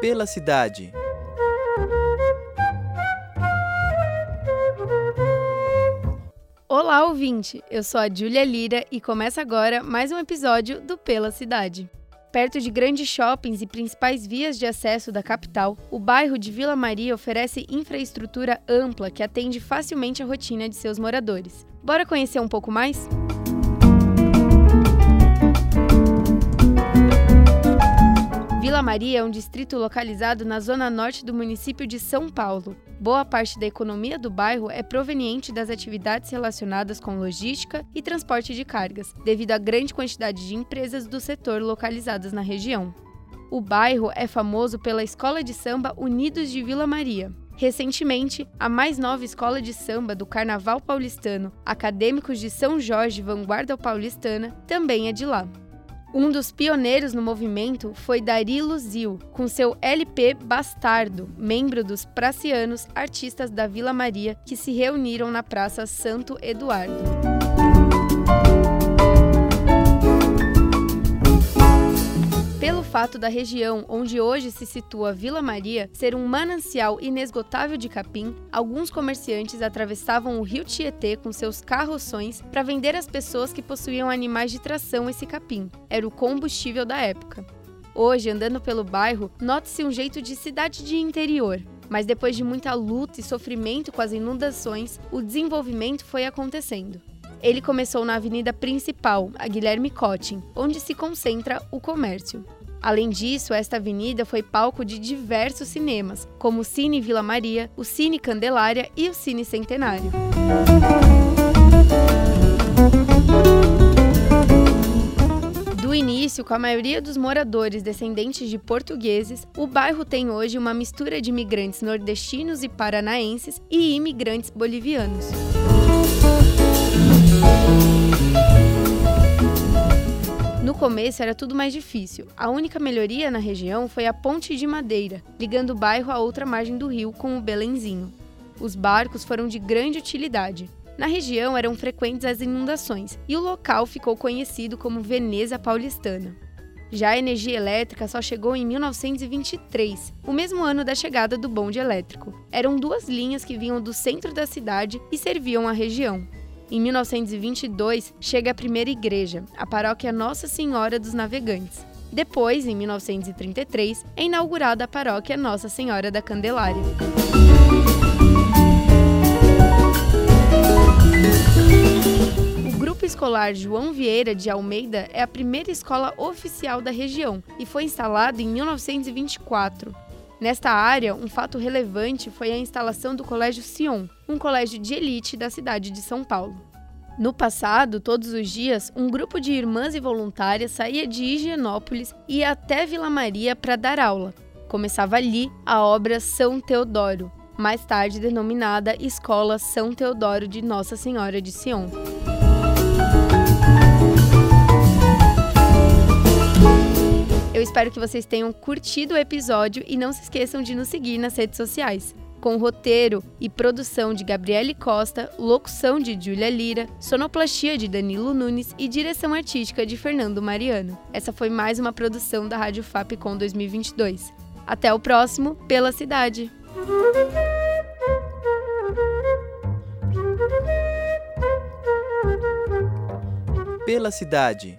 Pela cidade. Olá, ouvinte! Eu sou a Júlia Lira e começa agora mais um episódio do Pela Cidade. Perto de grandes shoppings e principais vias de acesso da capital, o bairro de Vila Maria oferece infraestrutura ampla que atende facilmente a rotina de seus moradores. Bora conhecer um pouco mais? Vila Maria é um distrito localizado na zona norte do município de São Paulo. Boa parte da economia do bairro é proveniente das atividades relacionadas com logística e transporte de cargas, devido à grande quantidade de empresas do setor localizadas na região. O bairro é famoso pela escola de samba Unidos de Vila Maria. Recentemente, a mais nova escola de samba do Carnaval Paulistano, Acadêmicos de São Jorge Vanguarda Paulistana, também é de lá. Um dos pioneiros no movimento foi Darilo Zil, com seu LP Bastardo, membro dos Pracianos, artistas da Vila Maria, que se reuniram na Praça Santo Eduardo. Fato da região onde hoje se situa Vila Maria ser um manancial inesgotável de capim, alguns comerciantes atravessavam o rio Tietê com seus carroções para vender às pessoas que possuíam animais de tração esse capim. Era o combustível da época. Hoje, andando pelo bairro, nota-se um jeito de cidade de interior. Mas depois de muita luta e sofrimento com as inundações, o desenvolvimento foi acontecendo. Ele começou na avenida principal, a Guilherme Cottin, onde se concentra o comércio. Além disso, esta avenida foi palco de diversos cinemas, como o Cine Vila Maria, o Cine Candelária e o Cine Centenário. Do início, com a maioria dos moradores descendentes de portugueses, o bairro tem hoje uma mistura de imigrantes nordestinos e paranaenses e imigrantes bolivianos. No começo era tudo mais difícil. A única melhoria na região foi a ponte de madeira, ligando o bairro à outra margem do rio com o Belenzinho. Os barcos foram de grande utilidade. Na região eram frequentes as inundações e o local ficou conhecido como Veneza Paulistana. Já a energia elétrica só chegou em 1923, o mesmo ano da chegada do bonde elétrico. Eram duas linhas que vinham do centro da cidade e serviam a região. Em 1922, chega a primeira igreja, a paróquia Nossa Senhora dos Navegantes. Depois, em 1933, é inaugurada a paróquia Nossa Senhora da Candelária. O Grupo Escolar João Vieira de Almeida é a primeira escola oficial da região e foi instalado em 1924. Nesta área, um fato relevante foi a instalação do Colégio Sion, um colégio de elite da cidade de São Paulo. No passado, todos os dias, um grupo de irmãs e voluntárias saía de Higienópolis e ia até Vila Maria para dar aula. Começava ali a obra São Teodoro, mais tarde denominada Escola São Teodoro de Nossa Senhora de Sion. Eu espero que vocês tenham curtido o episódio e não se esqueçam de nos seguir nas redes sociais. Com roteiro e produção de Gabriele Costa, locução de Júlia Lira, sonoplastia de Danilo Nunes e direção artística de Fernando Mariano. Essa foi mais uma produção da Rádio Fapcom 2022. Até o próximo Pela Cidade! Pela cidade.